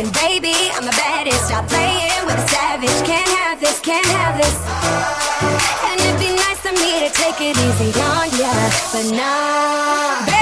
And baby, I'm the baddest. Stop playing with a savage. Can't have this, can't have this. And it'd be nice of me to take it easy on ya, but nah.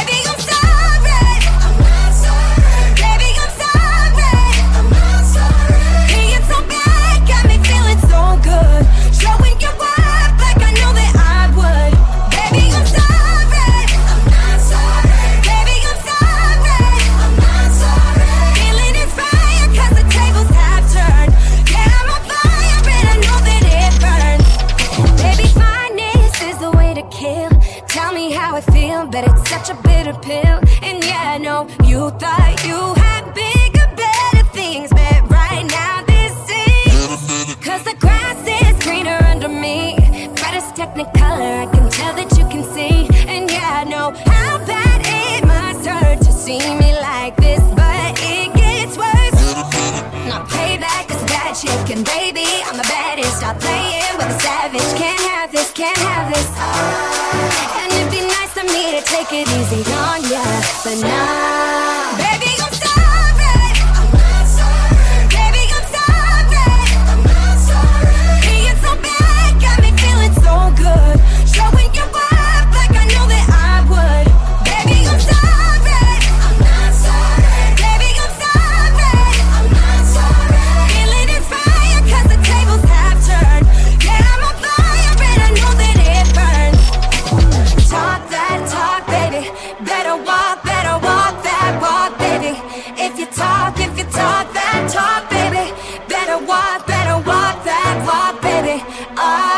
take it easy on ya, but not. baby. I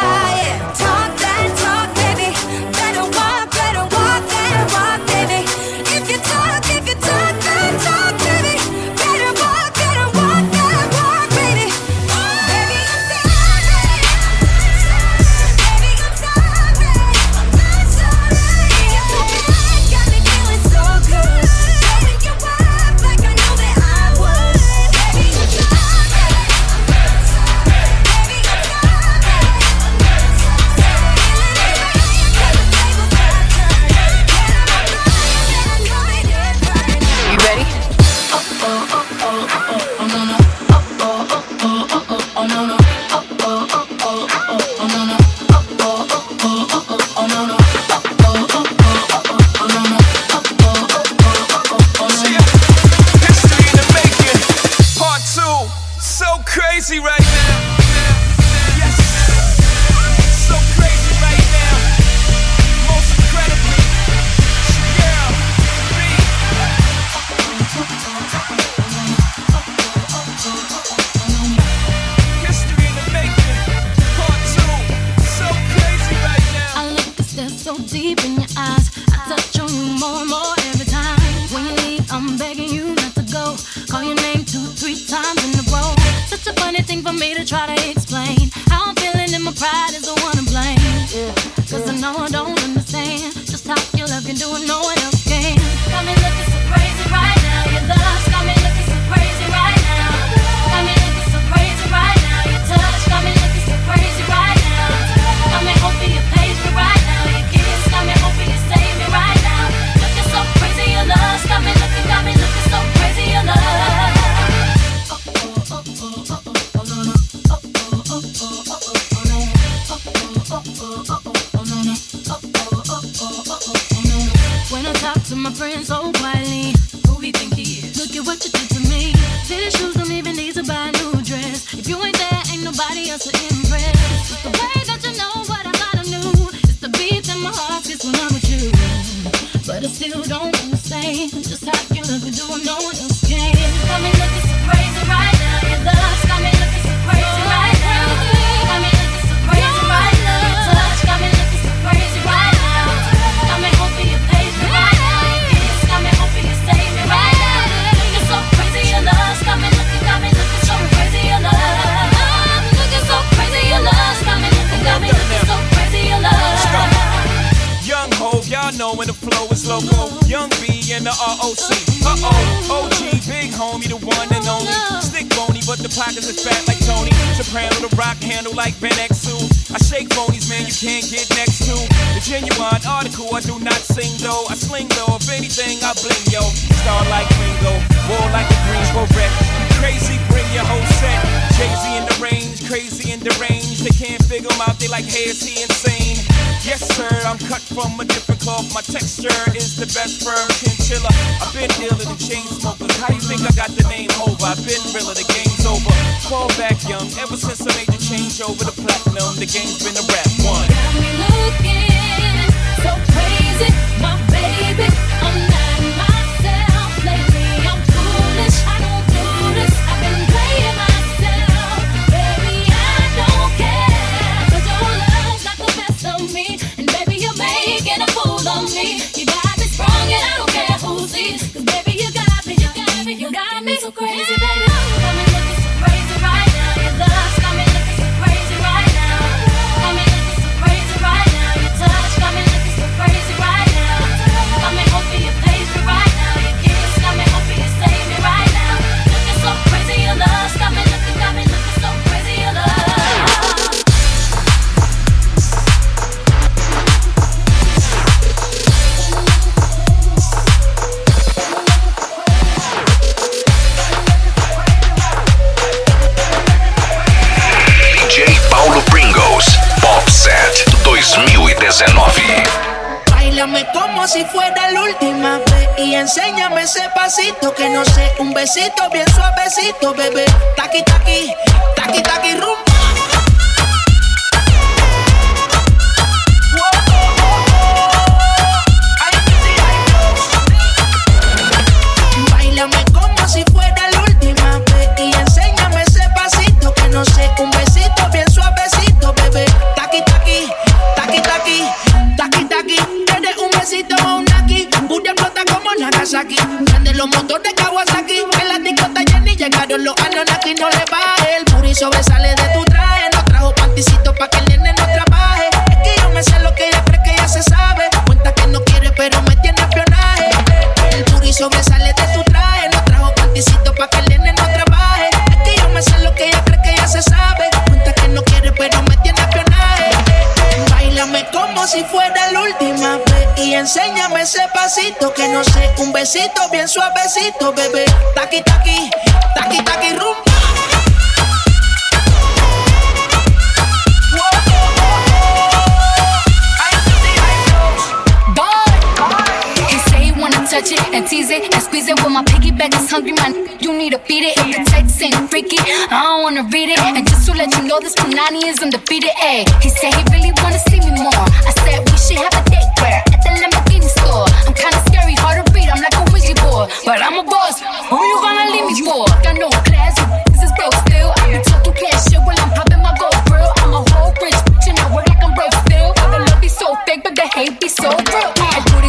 Luisito bien pasito que no sé, un besito bien suavecito, bebé. Taqui taqui, taqui taqui rum. Touch it and tease it and squeeze it. When my piggyback is hungry, man, you need to beat it. If the text ain't freaky, I don't wanna read it. And just to let you know, this Punani is undefeated. Ayy, he said he really wanna see me more. I said we should have a date where at the Lamborghini store but I'm a boss. Who you gonna leave me for? Got no class, this is broke still. I be talking cash shit while I'm popping my gold grill. I'm a whole rich bitch and I work like I'm broke still. All the love be so fake, but the hate be so real.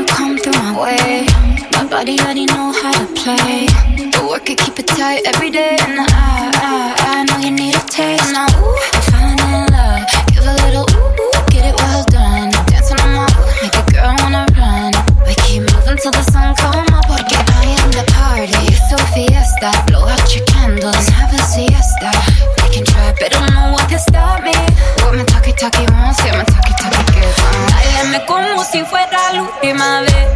my way. My body already know how to play. The work it, keep it tight every day. And I, I, I know you need a taste. Now, ooh, I'm falling in love. Give a little ooh, ooh, get it well done. Dancing on my ooh, make a girl wanna run. We keep moving till the sun come up. Porque I am the party. It's a fiesta. Blow out your candles and have a siesta. We can try, but don't know what can stop me. What my talkie talkie wants, yeah, my talkie talkie gives. Bailame como si fuera la última vez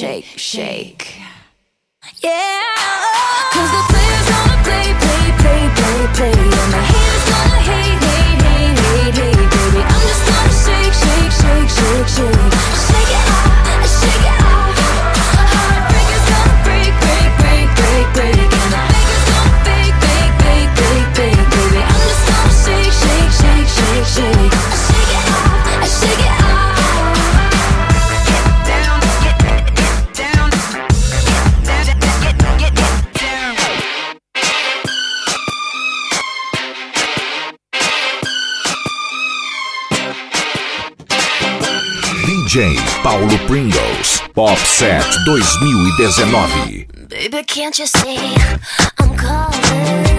shake, shake. Yeah. Cause the players wanna play, play, play, play, play. DJ Paulo Pringles, Pop Set 2019. Baby, can't you see I'm calling?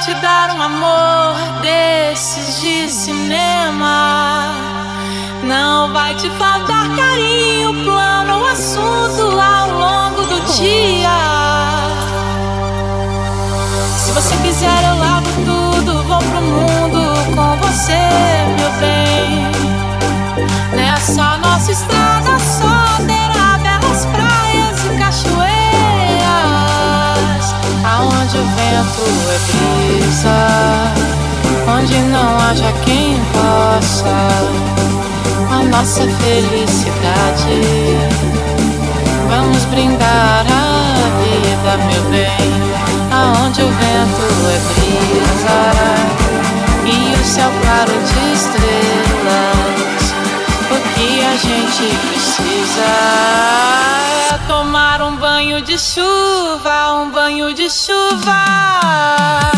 Te dar um amor desses de cinema. Não vai te faltar carinho, plano, assunto ao longo do dia. Se você quiser, eu lavo tudo, vou pro mundo com você, meu bem. Nessa nossa estrada vento é brisa, onde não haja quem possa a nossa felicidade. Vamos brindar a vida, meu bem, aonde o vento é brisa e o céu claro de estrelas. Gente precisa tomar um banho de chuva, um banho de chuva.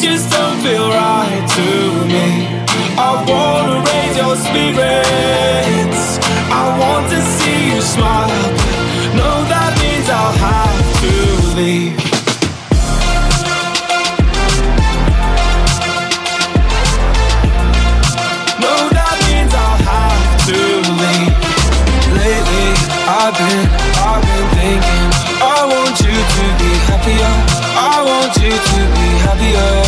just don't feel right to me. I wanna raise your spirits. I want to see you smile, no, that means I'll have to leave. No, that means I'll have to leave. Lately, I've been, I've been thinking. I want you to be happier. I want you to be happier.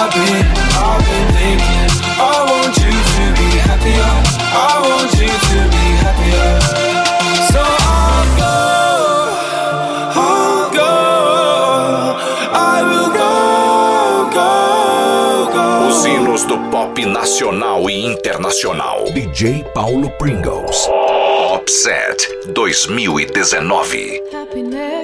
I've been, I've been thinking. I want you to be happier. I want you to be happier. So I'll go, I'll go. I will go, go, go. Os hinos do pop nacional e internacional. DJ Paulo Pringles. Popset 2019. Happiness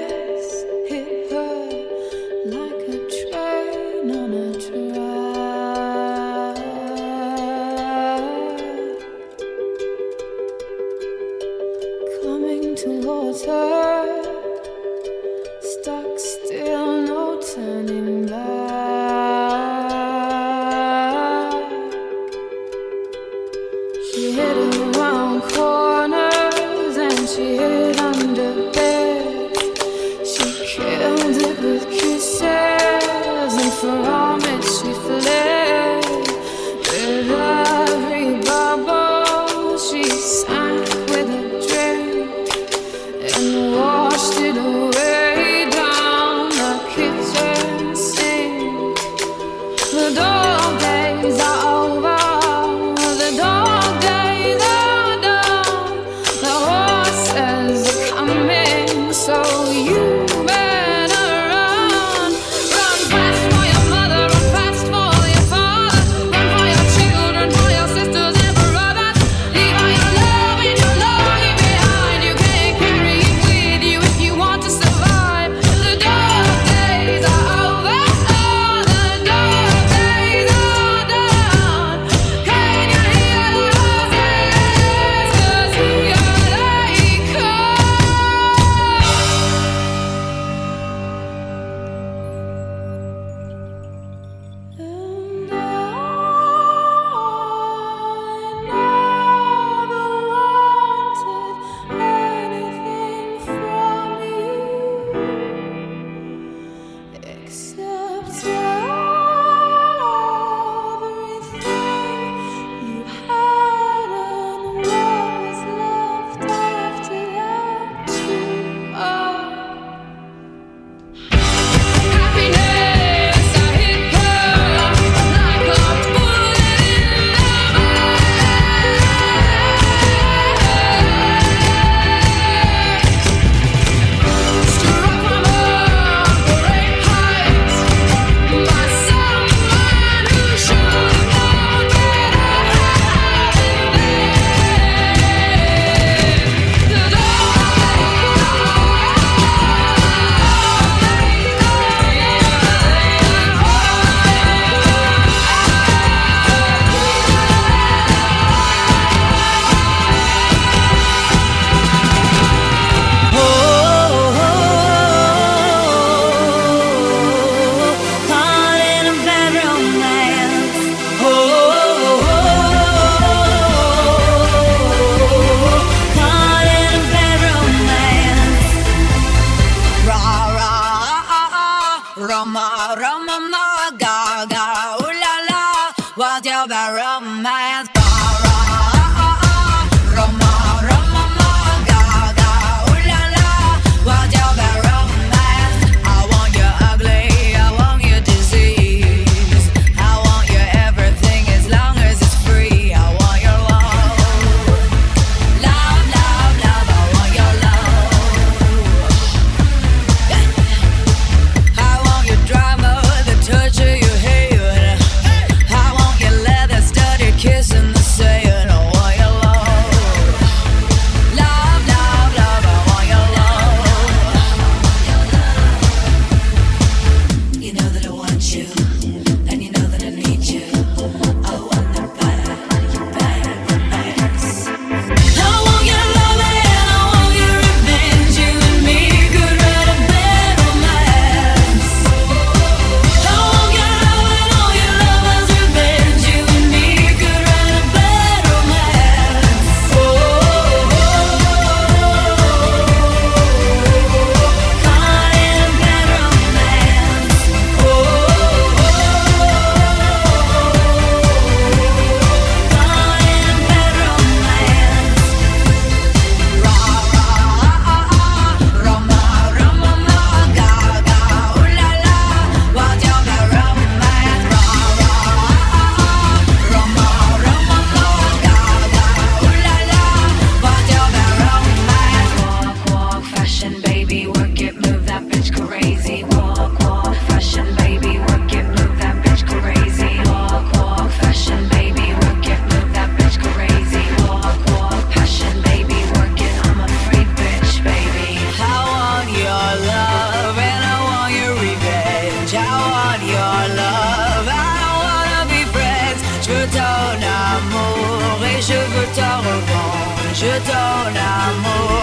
je donne amour.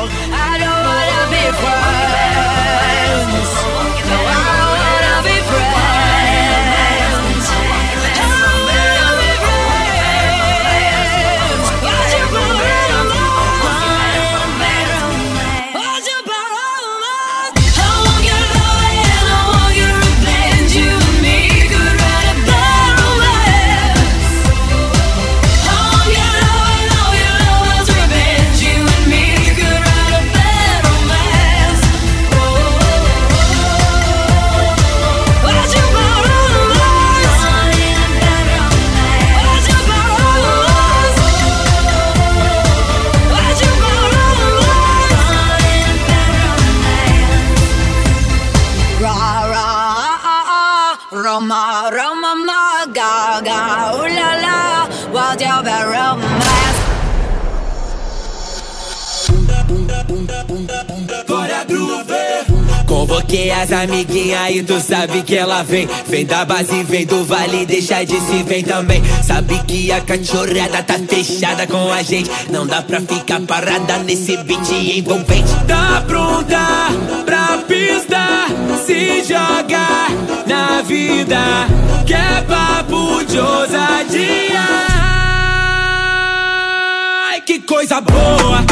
Convoquei as amiguinhas e tu sabe que ela vem. Vem da base, vem do vale, deixa de se vem também. Sabe que a cachorrada tá fechada com a gente. Não dá pra ficar parada nesse beat envolvente. Tá pronta pra pista, se joga na vida Que é papo de ousadia. Que coisa boa.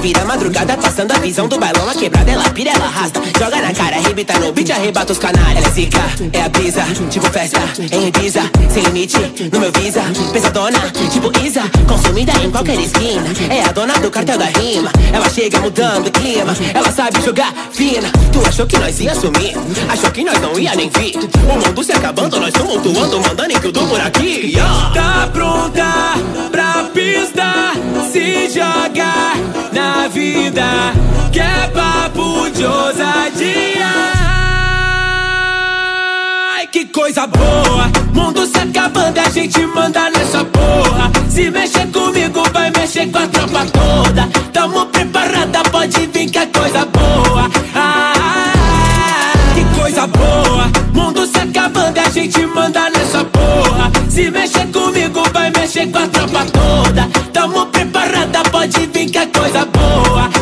vira madrugada, passando a visão do bailão, a quebrada, ela pira, ela arrasta. Joga na cara, arrebita no beat, arrebata os canalhas. Ela é zica, é a brisa, tipo festa, em Ibiza, sem limite, no meu visa. Pesadona, tipo Isa, consumida em qualquer esquina. É a dona do cartel da rima, ela chega mudando o clima, ela sabe jogar fina. Tu achou que nós ia sumir, achou que nós não ia nem vir. O mundo se acabando, nós tumultuando, mandando em tudo por aqui. Tá pronta pra pista, se jogar na vida que é papo de ousadia. Ai, que coisa boa! Mundo se acabando a gente manda nessa porra. Se mexer comigo, vai mexer com a tropa toda. Tamo preparada, pode vir que é coisa boa. Ah, que coisa boa! Mundo se acabando a gente manda nessa porra. Se mexer comigo, vai mexer com a tropa toda. Tamo preparada, pode vir que é coisa boa.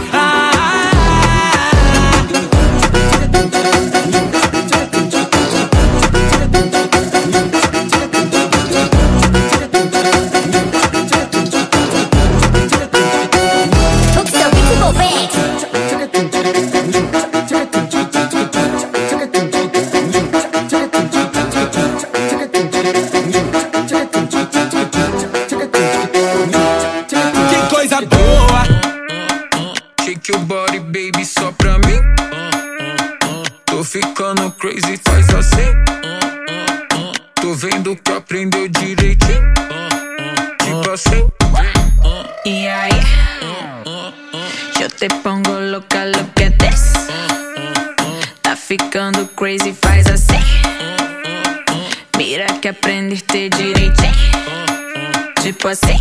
ficando crazy, faz assim. Tô vendo que aprendeu direitinho. Tipo assim. E aí? Eu te pongo louca, louca this. Tá ficando crazy, faz assim. Mira que aprendeste direitinho. Tipo assim.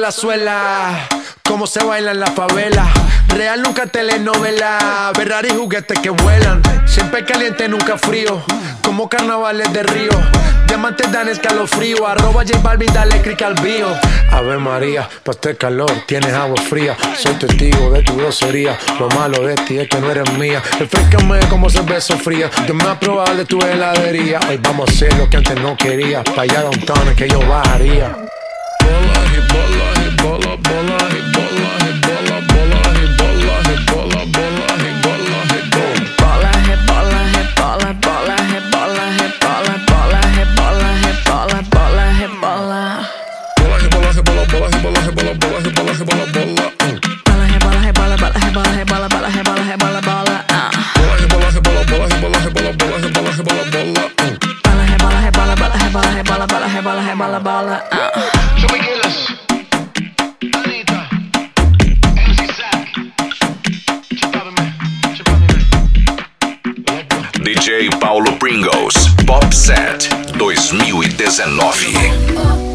la suela, cómo se baila en la favela. Real nunca telenovela, Ferrari juguetes que vuelan. Siempre caliente, nunca frío, como carnavales de río. Diamantes dan escalofrío, arroba J Balvin, dale click al bio. Ave María, pa' este calor tienes agua fría. Soy testigo de tu grosería, lo malo de ti es que no eres mía. Refrescame como cerveza fría, yo me probado de tu heladería. Hoy vamos a hacer lo que antes no quería, pa' allá downtown es que yo bajaría. Bola y. bola, bola, hey, Set 2019.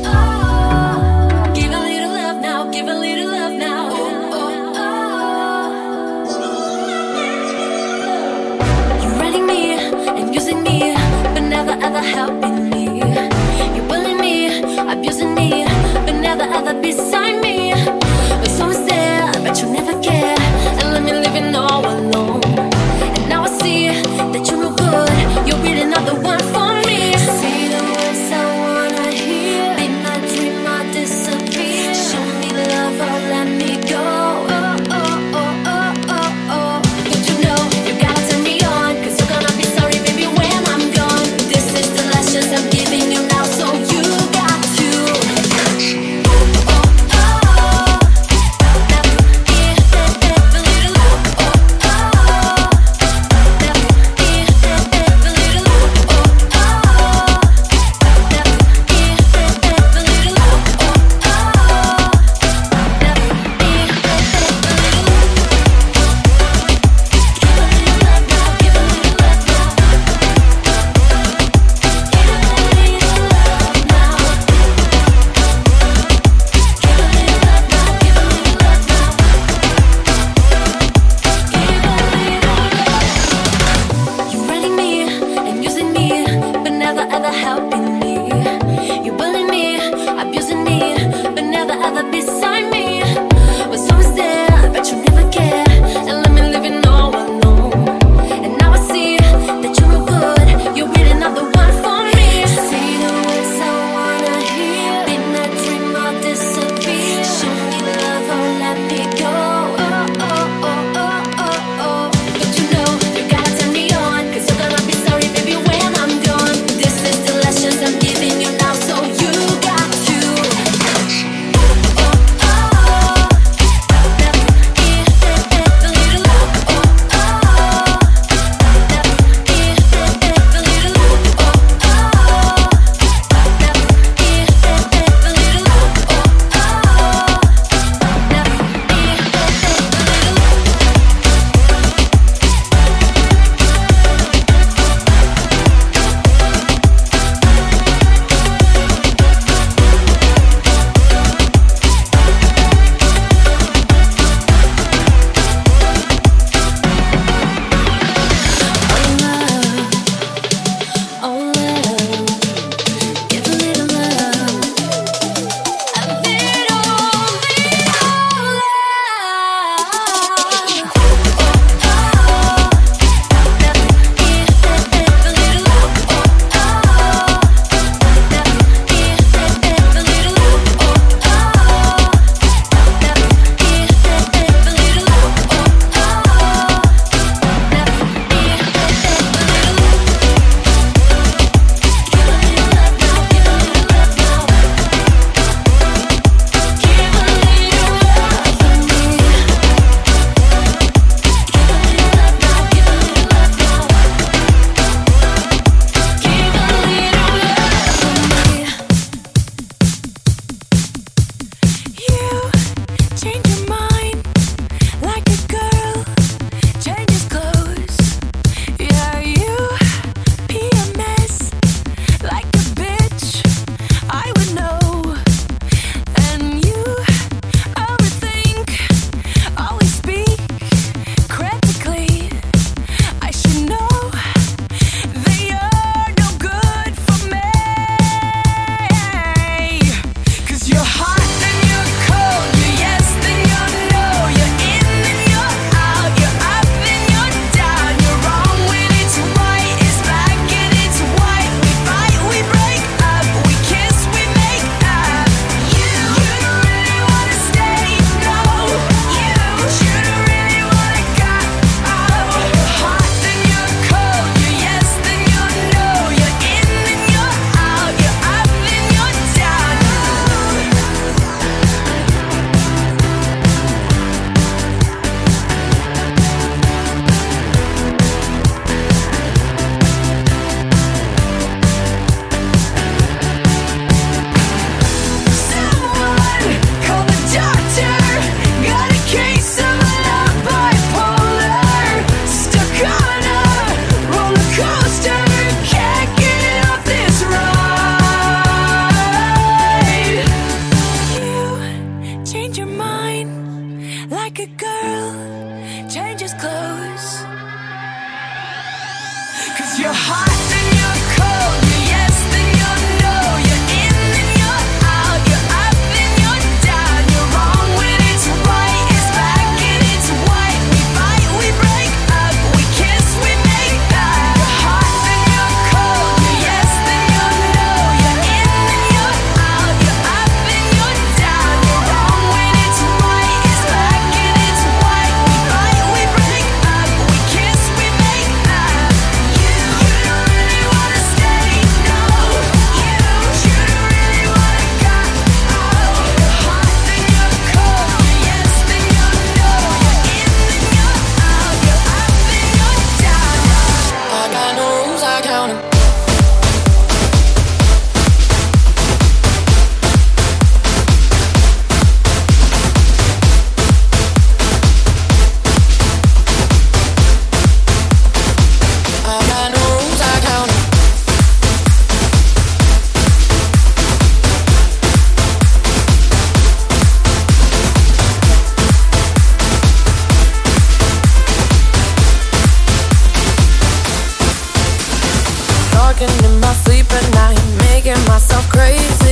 Don't pick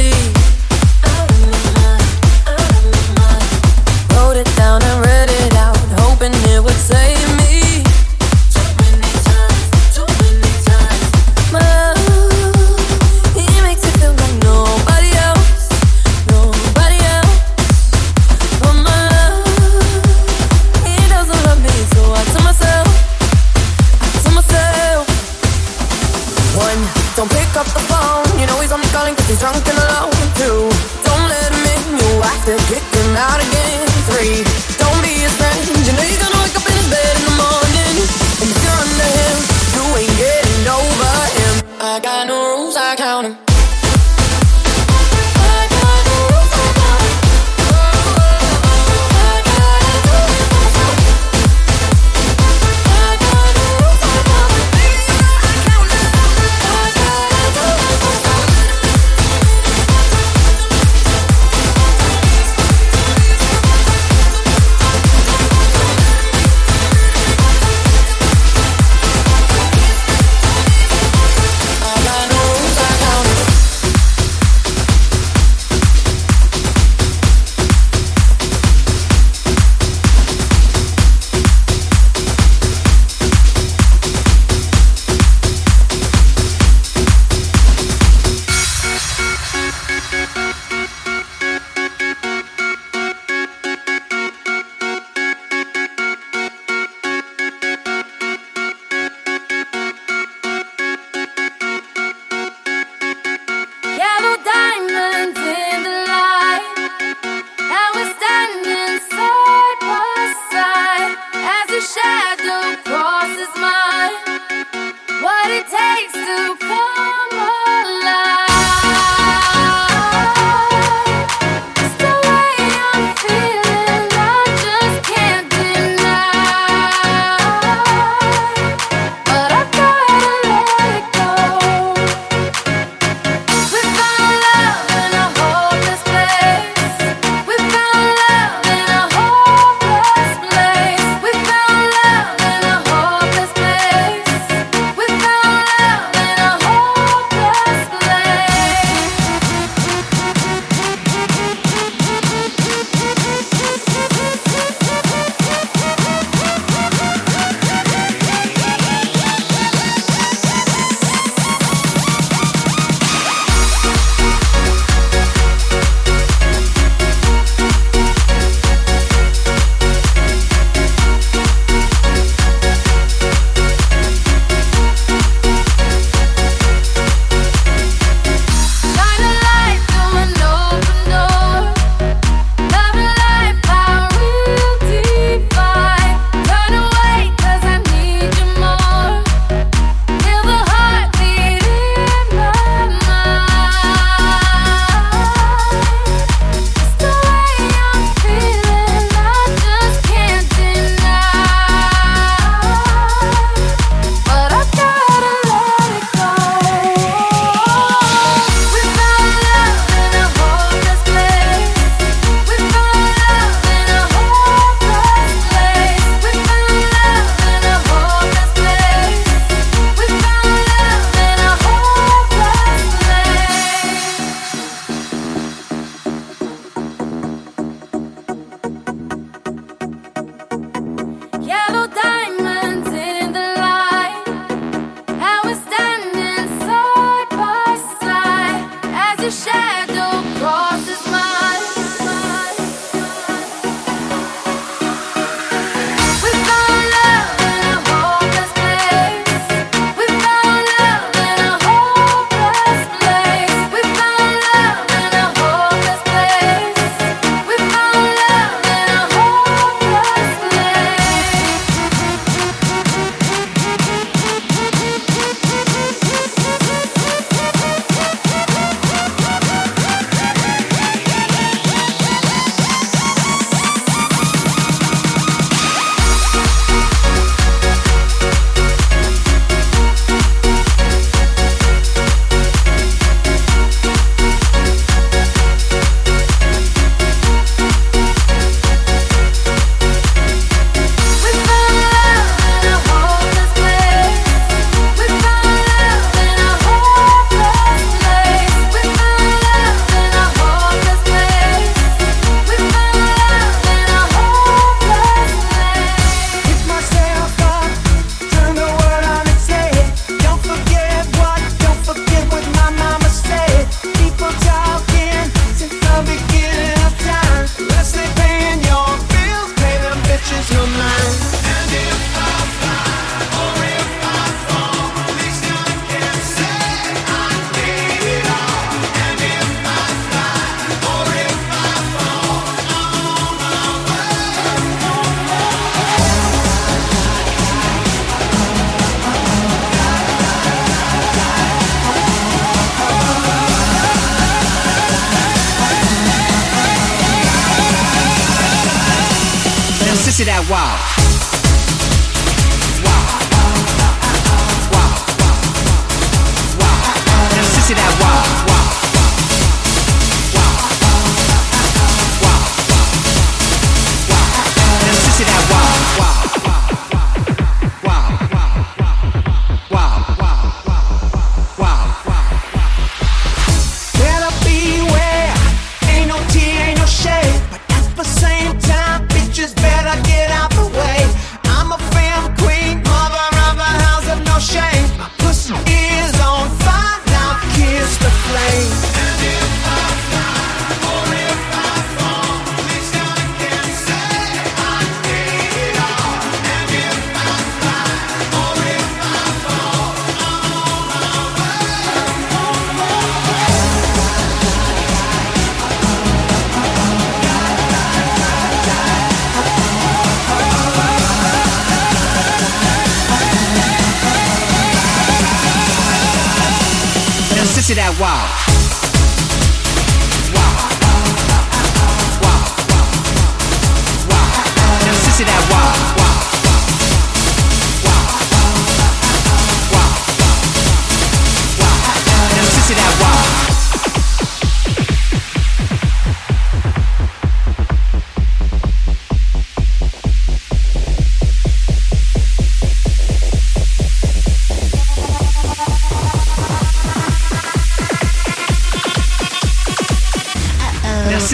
wild.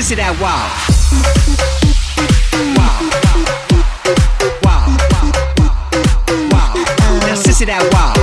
to that wow. Wow. Wow. Wow. Wow. Now, to that wow.